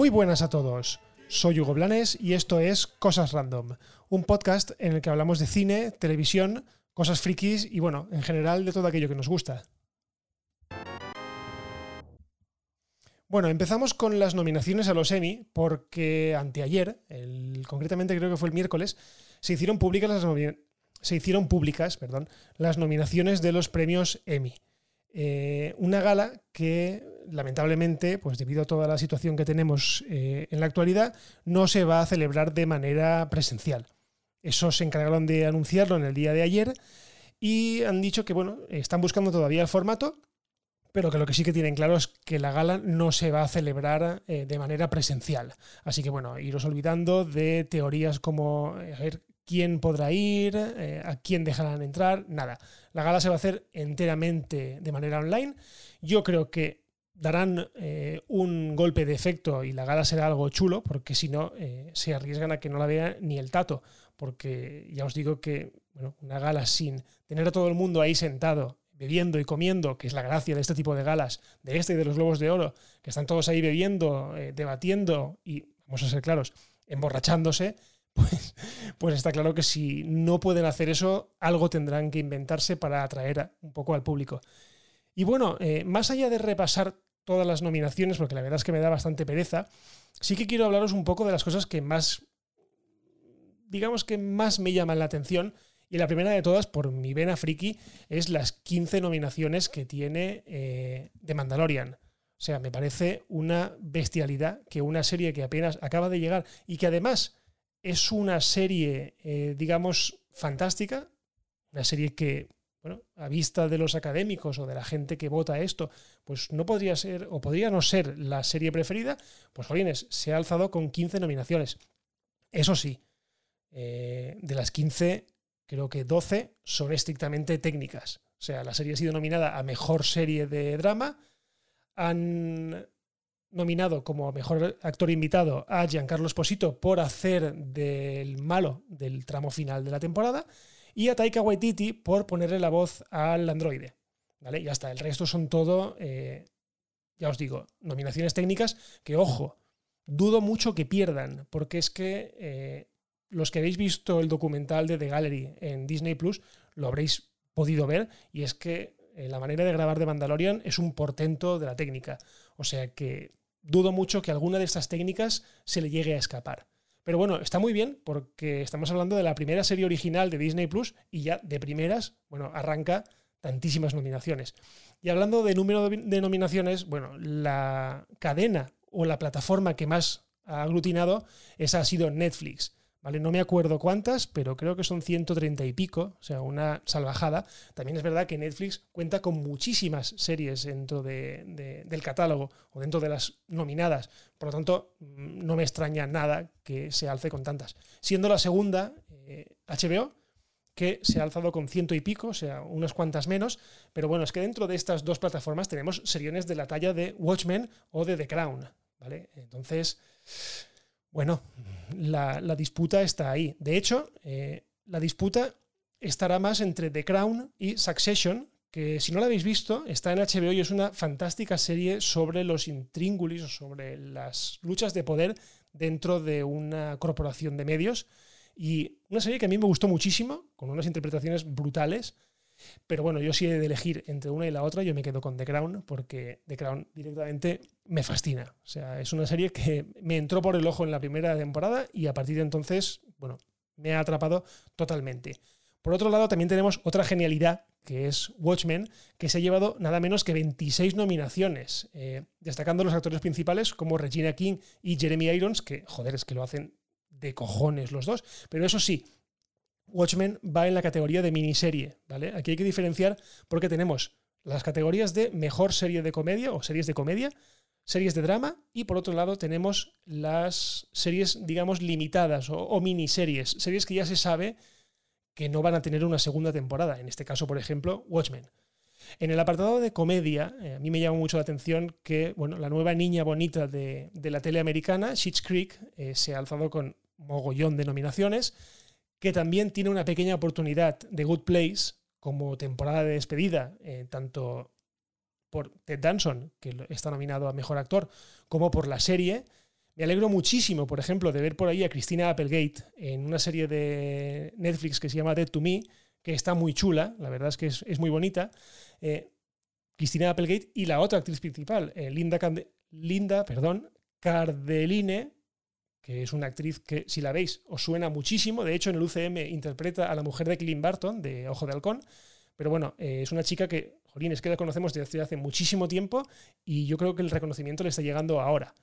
Muy buenas a todos. Soy Hugo Blanes y esto es Cosas Random, un podcast en el que hablamos de cine, televisión, cosas frikis y bueno, en general de todo aquello que nos gusta. Bueno, empezamos con las nominaciones a los Emmy porque anteayer, concretamente creo que fue el miércoles, se hicieron públicas las, se hicieron públicas, las nominaciones de los premios Emmy. Eh, una gala que lamentablemente, pues debido a toda la situación que tenemos eh, en la actualidad, no se va a celebrar de manera presencial. Eso se encargaron de anunciarlo en el día de ayer y han dicho que bueno, están buscando todavía el formato, pero que lo que sí que tienen claro es que la gala no se va a celebrar eh, de manera presencial. Así que bueno, iros olvidando de teorías como a ver quién podrá ir, eh, a quién dejarán entrar, nada. La gala se va a hacer enteramente de manera online. Yo creo que darán eh, un golpe de efecto y la gala será algo chulo, porque si no, eh, se arriesgan a que no la vea ni el tato, porque ya os digo que bueno, una gala sin tener a todo el mundo ahí sentado, bebiendo y comiendo, que es la gracia de este tipo de galas, de este y de los Globos de Oro, que están todos ahí bebiendo, eh, debatiendo y, vamos a ser claros, emborrachándose, pues, pues está claro que si no pueden hacer eso, algo tendrán que inventarse para atraer un poco al público. Y bueno, más allá de repasar todas las nominaciones, porque la verdad es que me da bastante pereza, sí que quiero hablaros un poco de las cosas que más, digamos que más me llaman la atención. Y la primera de todas, por mi vena friki, es las 15 nominaciones que tiene eh, The Mandalorian. O sea, me parece una bestialidad que una serie que apenas acaba de llegar y que además es una serie, eh, digamos, fantástica, una serie que bueno, a vista de los académicos o de la gente que vota esto, pues no podría ser o podría no ser la serie preferida, pues jolines, se ha alzado con 15 nominaciones. Eso sí, eh, de las 15, creo que 12 son estrictamente técnicas. O sea, la serie ha sido nominada a mejor serie de drama. Han nominado como mejor actor invitado a Giancarlo Esposito por hacer del malo del tramo final de la temporada y a Taika Waititi por ponerle la voz al androide. ¿Vale? Ya está, el resto son todo, eh, ya os digo, nominaciones técnicas que, ojo, dudo mucho que pierdan, porque es que eh, los que habéis visto el documental de The Gallery en Disney Plus lo habréis podido ver, y es que eh, la manera de grabar de Mandalorian es un portento de la técnica. O sea que dudo mucho que alguna de estas técnicas se le llegue a escapar. Pero bueno, está muy bien porque estamos hablando de la primera serie original de Disney Plus y ya de primeras, bueno, arranca tantísimas nominaciones. Y hablando de número de nominaciones, bueno, la cadena o la plataforma que más ha aglutinado, esa ha sido Netflix. ¿Vale? No me acuerdo cuántas, pero creo que son 130 y pico, o sea, una salvajada. También es verdad que Netflix cuenta con muchísimas series dentro del catálogo o dentro de las nominadas. Por lo tanto, mm, no me extraña nada que se alce con tantas. Siendo la segunda, HBO, eh, que se ha alzado con ciento y pico, o sea, unas cuantas menos. Pero bueno, es que dentro de estas dos plataformas tenemos seriones de la talla de Watchmen o de The Crown. ¿Vale? Entonces bueno, la, disputa está ahí. De hecho, eh, la disputa estará más entre The Crown y Succession, que si no la habéis visto, está en HBO y es una fantástica serie sobre los intríngulis sobre las luchas de poder dentro de una corporación de medios. Y una serie que a mí me gustó muchísimo, con unas interpretaciones brutales. Pero bueno, yo sí he de elegir entre una y la otra, yo me quedo con The Crown, porque The Crown directamente me fascina. O sea, es una serie que me entró por el ojo en la primera temporada y a partir de entonces, bueno, me ha atrapado totalmente. Por otro lado, también tenemos otra genialidad, que es Watchmen, que se ha llevado nada menos que 26 nominaciones, eh, destacando los actores principales como Regina King y Jeremy Irons, que, joder, es que lo hacen de cojones los dos. Pero eso sí, Watchmen va en la categoría de miniserie, ¿vale? Aquí hay que diferenciar porque tenemos las categorías de mejor serie de comedia o series de comedia, series de drama y por otro lado tenemos las series, digamos, limitadas o, miniseries, series que ya se sabe que no van a tener una segunda temporada, en este caso, por ejemplo, Watchmen. En el apartado de comedia, eh, a mí me llama mucho la atención que bueno, la nueva niña bonita de, la tele americana, Schitt's Creek, eh, se ha alzado con mogollón de nominaciones que también tiene una pequeña oportunidad de Good Place como temporada de despedida, eh, tanto por Ted Danson, que está nominado a Mejor Actor, como por la serie. Me alegro muchísimo, por ejemplo, de ver por ahí a Cristina Applegate en una serie de Netflix que se llama Dead to Me, que está muy chula, la verdad es que es, muy bonita. Eh, Cristina Applegate y la otra actriz principal, eh, Linda, Linda perdón, Cardeline, es una actriz que, si la veis, os suena muchísimo. De hecho, en el UCM interpreta a la mujer de Clint Barton, de Ojo de Halcón. Pero bueno, eh, es una chica que, jolín, es que la conocemos desde hace muchísimo tiempo y yo creo que el reconocimiento le está llegando ahora.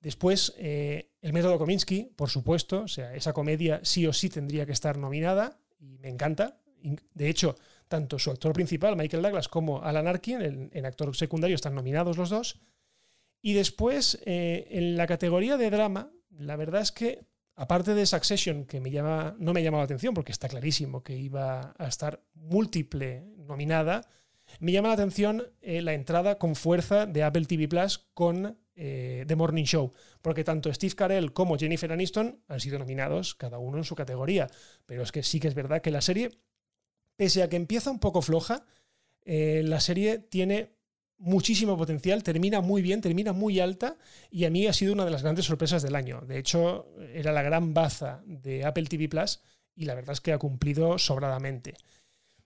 Después, eh, el método Kominsky, por supuesto, o sea, esa comedia sí o sí tendría que estar nominada y me encanta. De hecho, tanto su actor principal, Michael Douglas, como Alan Arkin, en actor secundario, están nominados los dos. Y después, eh, en la categoría de drama, la verdad es que, aparte de Succession, que me llama, no me ha llamado la atención porque está clarísimo que iba a estar múltiple nominada, me llama la atención eh, la entrada con fuerza de Apple TV Plus con eh, The Morning Show, porque tanto Steve Carell como Jennifer Aniston han sido nominados, cada uno en su categoría. Pero es que sí que es verdad que la serie, pese a que empieza un poco floja, eh, la serie tiene muchísimo potencial, termina muy bien, termina muy alta y a mí ha sido una de las grandes sorpresas del año. De hecho, era la gran baza de Apple TV Plus y la verdad es que ha cumplido sobradamente.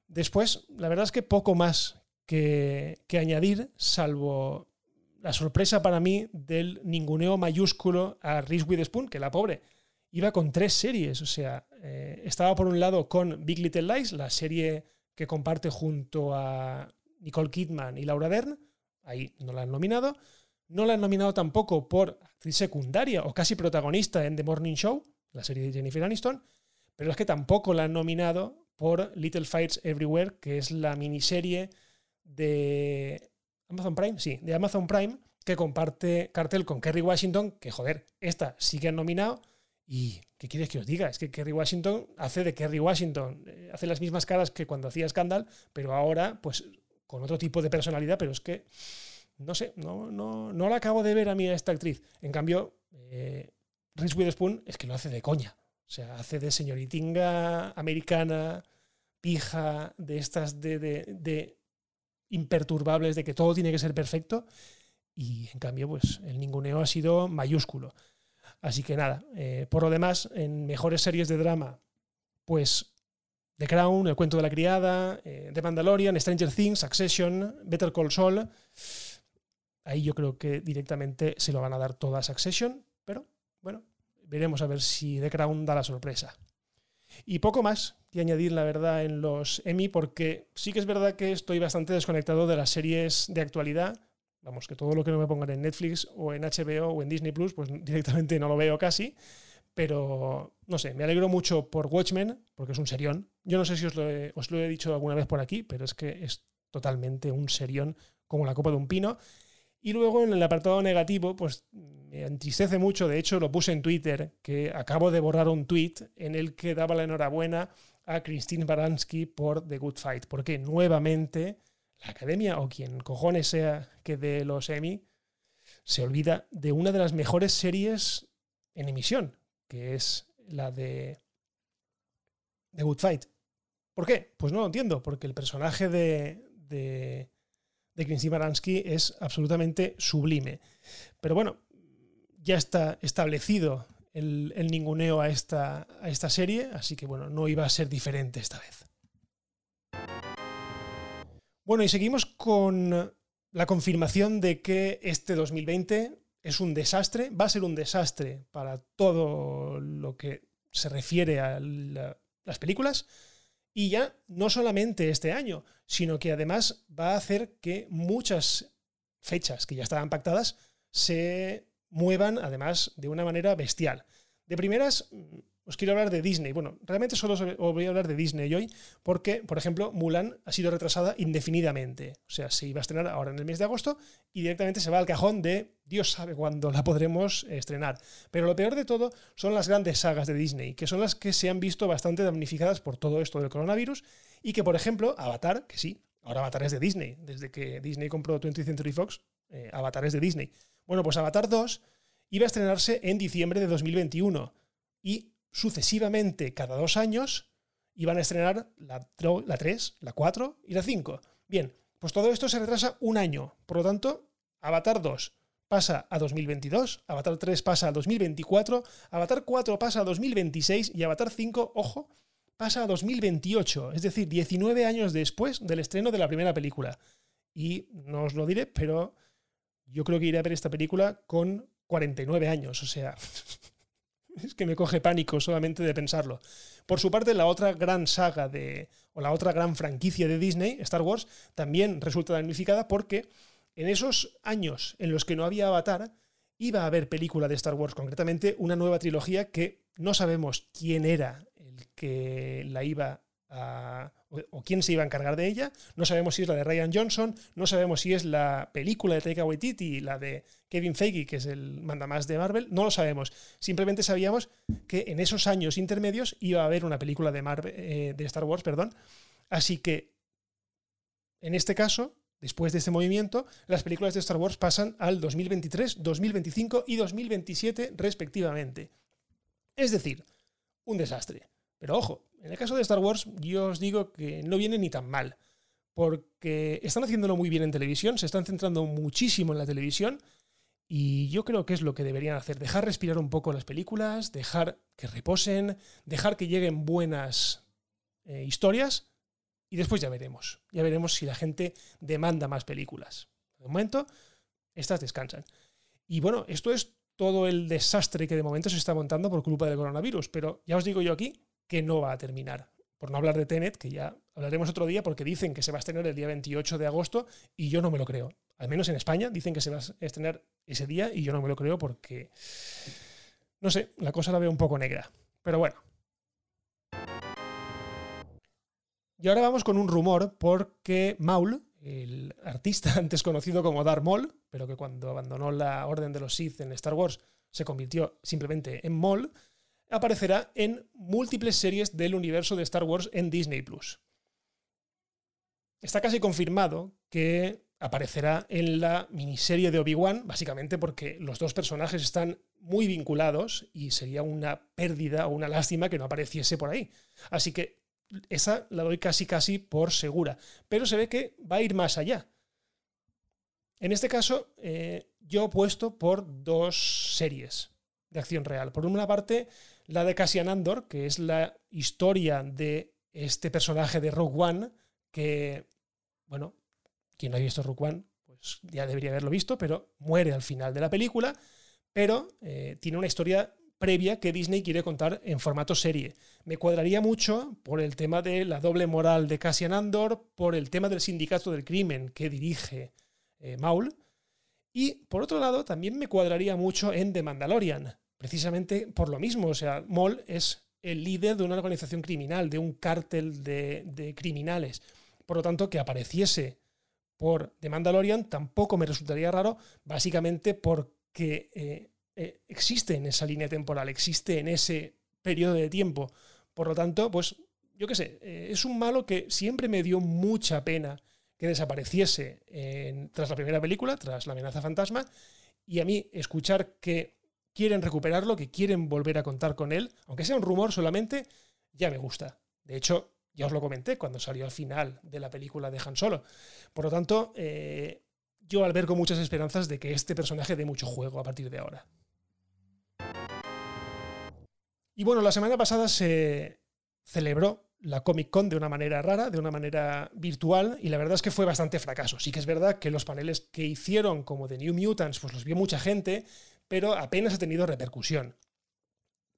Después, la verdad es que poco más que, añadir, salvo la sorpresa para mí del ninguneo mayúsculo a Reese Witherspoon, que la pobre iba con tres series. O sea, eh, estaba por un lado con Big Little Lies, la serie que comparte junto a Nicole Kidman y Laura Dern. Ahí no la han nominado. No la han nominado tampoco por actriz secundaria o casi protagonista en The Morning Show, la serie de Jennifer Aniston. Pero es que tampoco la han nominado por Little Fights Everywhere, que es la miniserie de Amazon Prime, sí, de Amazon Prime, que comparte cartel con Kerry Washington, que joder, esta sí que han nominado. ¿Y qué quieres que os diga? Es que Kerry Washington hace de Kerry Washington, eh, hace las mismas caras que cuando hacía Scandal, pero ahora, pues con otro tipo de personalidad, pero es que, no sé, no, no, no la acabo de ver a mí a esta actriz. En cambio, eh, Reese Witherspoon es que lo hace de coña. O sea, hace de señoritinga americana, pija, de estas de, de, imperturbables, de que todo tiene que ser perfecto. Y en cambio, pues el ninguneo ha sido mayúsculo. Así que nada, eh, por lo demás, en mejores series de drama, pues The Crown, El cuento de la criada, eh, The Mandalorian, Stranger Things, Succession, Better Call Saul. Ahí yo creo que directamente se lo van a dar toda a Succession, pero bueno, veremos a ver si The Crown da la sorpresa. Y poco más que añadir, la verdad, en los Emmy, porque sí que es verdad que estoy bastante desconectado de las series de actualidad. Vamos, que todo lo que no me pongan en Netflix o en HBO o en Disney Plus, pues directamente no lo veo casi. Pero, no sé, me alegro mucho por Watchmen, porque es un serión. Yo no sé si os lo, he, dicho alguna vez por aquí, pero es que es totalmente un serión como la copa de un pino. Y luego en el apartado negativo, pues me entristece mucho, de hecho lo puse en Twitter, que acabo de borrar un tweet en el que daba la enhorabuena a Christine Baranski por The Good Fight, porque nuevamente la academia o quien cojones sea que de los Emmy se olvida de una de las mejores series en emisión, que es la de The Good Fight. ¿Por qué? Pues no lo entiendo, porque el personaje de, de, de Baranski es absolutamente sublime. Pero bueno, ya está establecido el, ninguneo a esta, a esta serie, así que bueno, no iba a ser diferente esta vez. Bueno, y seguimos con la confirmación de que este 2020 es un desastre, va a ser un desastre para todo lo que se refiere a las películas. Y ya no solamente este año, sino que además va a hacer que muchas fechas que ya estaban pactadas se muevan además de una manera bestial. De primeras, os quiero hablar de Disney. Bueno, realmente solo os voy a hablar de Disney hoy porque, por ejemplo, Mulan ha sido retrasada indefinidamente. O sea, se iba a estrenar ahora en el mes de agosto y directamente se va al cajón de Dios sabe cuándo la podremos estrenar. Pero lo peor de todo son las grandes sagas de Disney, que son las que se han visto bastante damnificadas por todo esto del coronavirus y que, por ejemplo, Avatar, que sí, ahora Avatar es de Disney, desde que Disney compró 20th Century Fox, eh, Avatar es de Disney. Bueno, pues Avatar 2 iba a estrenarse en diciembre de 2021 y sucesivamente cada dos años iban a estrenar la, la 3, la 4 y la 5. Bien, pues todo esto se retrasa un año. Por lo tanto, Avatar 2 pasa a 2022, Avatar 3 pasa a 2024, Avatar 4 pasa a 2026 y Avatar 5, ojo, pasa a 2028, es decir, 19 años después del estreno de la primera película. Y no os lo diré, pero yo creo que iré a ver esta película con 49 años, o sea, es que me coge pánico solamente de pensarlo. Por su parte, la otra gran saga de, o la otra gran franquicia de Disney, Star Wars, también resulta damnificada porque en esos años en los que no había Avatar, iba a haber película de Star Wars, concretamente una nueva trilogía que no sabemos quién era el que la iba o quién se iba a encargar de ella. No sabemos si es la de Ryan Johnson, no sabemos si es la película de Taika Waititi, la de Kevin Feige, que es el mandamás de Marvel, no lo sabemos. Simplemente sabíamos que en esos años intermedios iba a haber una película de, eh, de Star Wars, perdón. Así que, en este caso, después de este movimiento, las películas de Star Wars pasan al 2023, 2025 y 2027 respectivamente. Es decir, un desastre. Pero ojo, en el caso de Star Wars, yo os digo que no viene ni tan mal, porque están haciéndolo muy bien en televisión, se están centrando muchísimo en la televisión, y yo creo que es lo que deberían hacer, dejar respirar un poco las películas, dejar que reposen, dejar que lleguen buenas eh, historias, y después ya veremos, ya veremos si la gente demanda más películas. De momento, estas descansan. Y bueno, esto es todo el desastre que de momento se está montando por culpa del coronavirus, pero ya os digo yo aquí que no va a terminar. Por no hablar de Tenet, que ya hablaremos otro día, porque dicen que se va a estrenar el día 28 de agosto y yo no me lo creo. Al menos en España dicen que se va a estrenar ese día y yo no me lo creo porque, no sé, la cosa la veo un poco negra. Pero bueno. Y ahora vamos con un rumor porque Maul, el artista antes conocido como Darth Maul, pero que cuando abandonó la Orden de los Sith en Star Wars se convirtió simplemente en Maul, aparecerá en múltiples series del universo de Star Wars en Disney Plus. Está casi confirmado que aparecerá en la miniserie de Obi-Wan, básicamente porque los dos personajes están muy vinculados y sería una pérdida o una lástima que no apareciese por ahí. Así que esa la doy casi casi por segura. Pero se ve que va a ir más allá. En este caso, eh, yo he puesto por dos series de acción real. Por una parte, la de Cassian Andor, que es la historia de este personaje de Rogue One, que, bueno, quien no ha visto Rogue One, pues ya debería haberlo visto, pero muere al final de la película, pero eh, tiene una historia previa que Disney quiere contar en formato serie. Me cuadraría mucho por el tema de la doble moral de Cassian Andor, por el tema del sindicato del crimen que dirige eh, Maul, y por otro lado también me cuadraría mucho en The Mandalorian, precisamente por lo mismo. O sea, Moll es el líder de una organización criminal, de un cártel de, criminales. Por lo tanto, que apareciese por The Mandalorian tampoco me resultaría raro, básicamente porque eh, eh, existe en esa línea temporal, existe en ese periodo de tiempo. Por lo tanto, pues yo qué sé, eh, es un malo que siempre me dio mucha pena que desapareciese tras la primera película, tras la amenaza fantasma, y a mí escuchar que quieren recuperarlo, que quieren volver a contar con él, aunque sea un rumor solamente, ya me gusta. De hecho, ya os lo comenté cuando salió al final de la película de Han Solo. Por lo tanto, eh, yo albergo muchas esperanzas de que este personaje dé mucho juego a partir de ahora. Y bueno, la semana pasada se celebró la Comic Con de una manera rara, de una manera virtual, y la verdad es que fue bastante fracaso. Sí que es verdad que los paneles que hicieron como de New Mutants, pues los vio mucha gente, pero apenas ha tenido repercusión.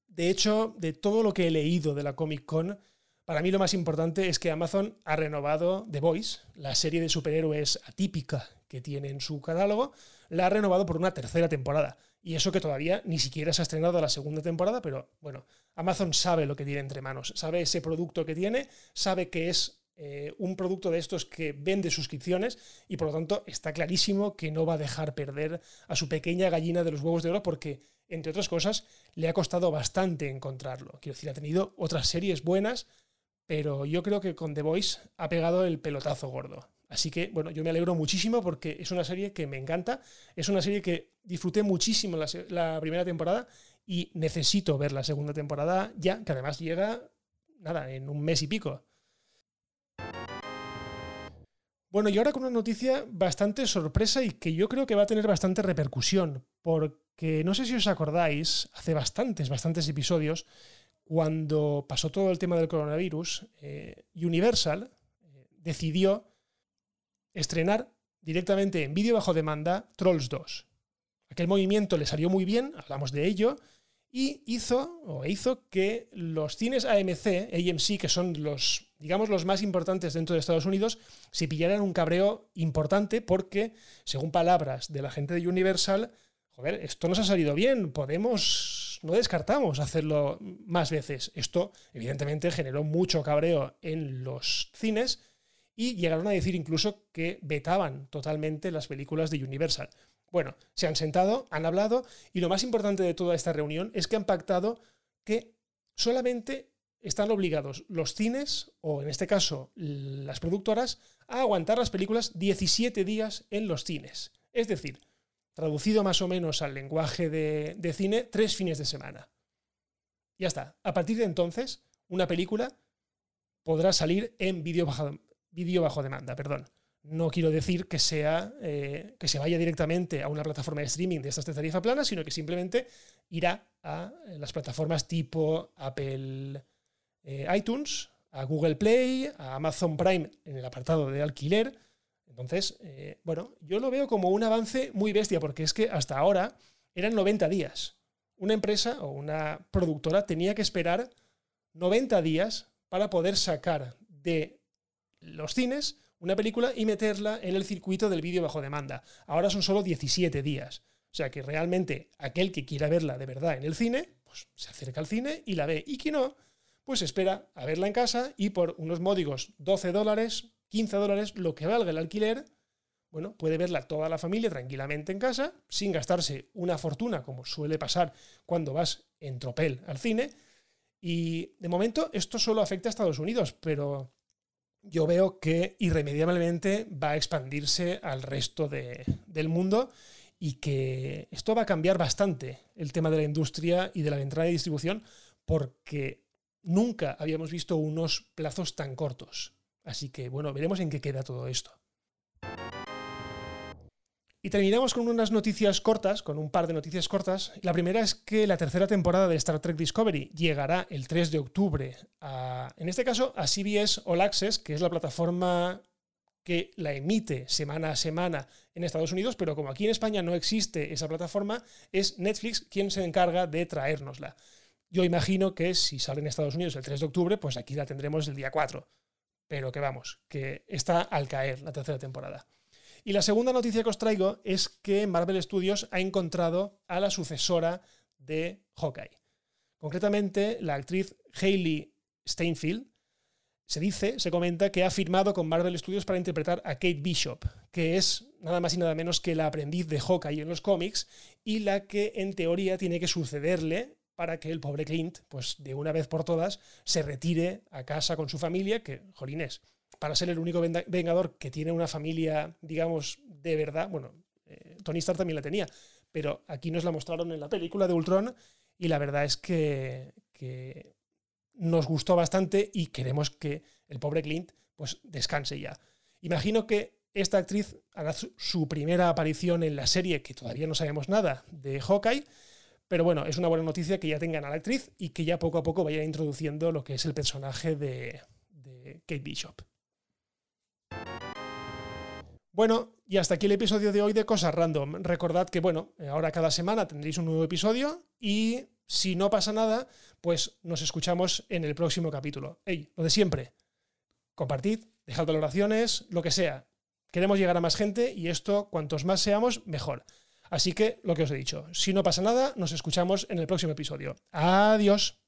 De hecho, de todo lo que he leído de la Comic Con, para mí lo más importante es que Amazon ha renovado The Voice, la serie de superhéroes atípica que tiene en su catálogo, la ha renovado por una tercera temporada. Y eso que todavía ni siquiera se ha estrenado la segunda temporada, pero bueno, Amazon sabe lo que tiene entre manos, sabe ese producto que tiene, sabe que es eh, un producto de estos que vende suscripciones y por lo tanto está clarísimo que no va a dejar perder a su pequeña gallina de los huevos de oro porque, entre otras cosas, le ha costado bastante encontrarlo. Quiero decir, ha tenido otras series buenas, pero yo creo que con The Voice ha pegado el pelotazo gordo. Así que, bueno, yo me alegro muchísimo porque es una serie que me encanta, es una serie que disfruté muchísimo la, la primera temporada y necesito ver la segunda temporada ya, que además llega, nada, en un mes y pico. Bueno, y ahora con una noticia bastante sorpresa y que yo creo que va a tener bastante repercusión, porque no sé si os acordáis, hace bastantes, bastantes episodios, cuando pasó todo el tema del coronavirus, eh, Universal eh, decidió estrenar directamente en vídeo bajo demanda Trolls 2. Aquel movimiento le salió muy bien, hablamos de ello, y hizo o hizo que los cines AMC, AMC, que son los, digamos, los más importantes dentro de Estados Unidos, se pillaran un cabreo importante porque, según palabras de la gente de Universal, joder, esto nos ha salido bien, podemos, no descartamos hacerlo más veces. Esto, evidentemente, generó mucho cabreo en los cines y llegaron a decir incluso que vetaban totalmente las películas de Universal. Bueno, se han sentado, han hablado y lo más importante de toda esta reunión es que han pactado que solamente están obligados los cines, o en este caso las productoras, a aguantar las películas 17 días en los cines. Es decir, traducido más o menos al lenguaje de, cine, tres fines de semana. Ya está. A partir de entonces, una película podrá salir en vídeo bajo, vídeo bajo demanda. Perdón no quiero decir que sea eh, que se vaya directamente a una plataforma de streaming de estas de tarifa plana, sino que simplemente irá a las plataformas tipo Apple eh, iTunes, a Google Play, a Amazon Prime en el apartado de alquiler. Entonces, bueno, yo lo veo como un avance muy bestia, porque es que hasta ahora eran 90 días. Una empresa o una productora tenía que esperar 90 días para poder sacar de los cines una película y meterla en el circuito del vídeo bajo demanda. Ahora son solo 17 días. O sea que realmente aquel que quiera verla de verdad en el cine, pues se acerca al cine y la ve. Y quien no, pues espera a verla en casa y por unos módigos 12 dólares, 15 dólares, lo que valga el alquiler, bueno, puede verla toda la familia tranquilamente en casa, sin gastarse una fortuna, como suele pasar cuando vas en tropel al cine. Y de momento esto solo afecta a Estados Unidos, pero yo veo que irremediablemente va a expandirse al resto del mundo y que esto va a cambiar bastante el tema de la industria y de la entrada y distribución porque nunca habíamos visto unos plazos tan cortos. Así que bueno, veremos en qué queda todo esto. Y terminamos con unas noticias cortas, con un par de noticias cortas. La primera es que la tercera temporada de Star Trek Discovery llegará el 3 de octubre, a, en este caso a CBS All Access, que es la plataforma que la emite semana a semana en Estados Unidos, pero como aquí en España no existe esa plataforma, es Netflix quien se encarga de traérnosla. Yo imagino que si sale en Estados Unidos el 3 de octubre, pues aquí la tendremos el día 4. Pero que vamos, que está al caer la tercera temporada. Y la segunda noticia que os traigo es que Marvel Studios ha encontrado a la sucesora de Hawkeye. Concretamente, la actriz Hayley Steinfeld se dice, se comenta que ha firmado con Marvel Studios para interpretar a Kate Bishop, que es nada más y nada menos que la aprendiz de Hawkeye en los cómics y la que en teoría tiene que sucederle para que el pobre Clint, pues de una vez por todas, se retire a casa con su familia, que, jolines, para ser el único Vengador que tiene una familia, digamos, de verdad. Bueno, eh, Tony Stark también la tenía, pero aquí nos la mostraron en la película de Ultron y la verdad es que, nos gustó bastante y queremos que el pobre Clint pues descanse ya. Imagino que esta actriz hará su primera aparición en la serie, que todavía no sabemos nada, de Hawkeye, pero bueno, es una buena noticia que ya tengan a la actriz y que ya poco a poco vaya introduciendo lo que es el personaje de, de Kate Bishop. Bueno, y hasta aquí el episodio de hoy de Cosas Random. Recordad que, bueno, ahora cada semana tendréis un nuevo episodio y si no pasa nada, pues nos escuchamos en el próximo capítulo. Ey, lo de siempre. Compartid, dejad valoraciones, lo que sea. Queremos llegar a más gente y esto, cuantos más seamos, mejor. Así que, lo que os he dicho, si no pasa nada, nos escuchamos en el próximo episodio. Adiós.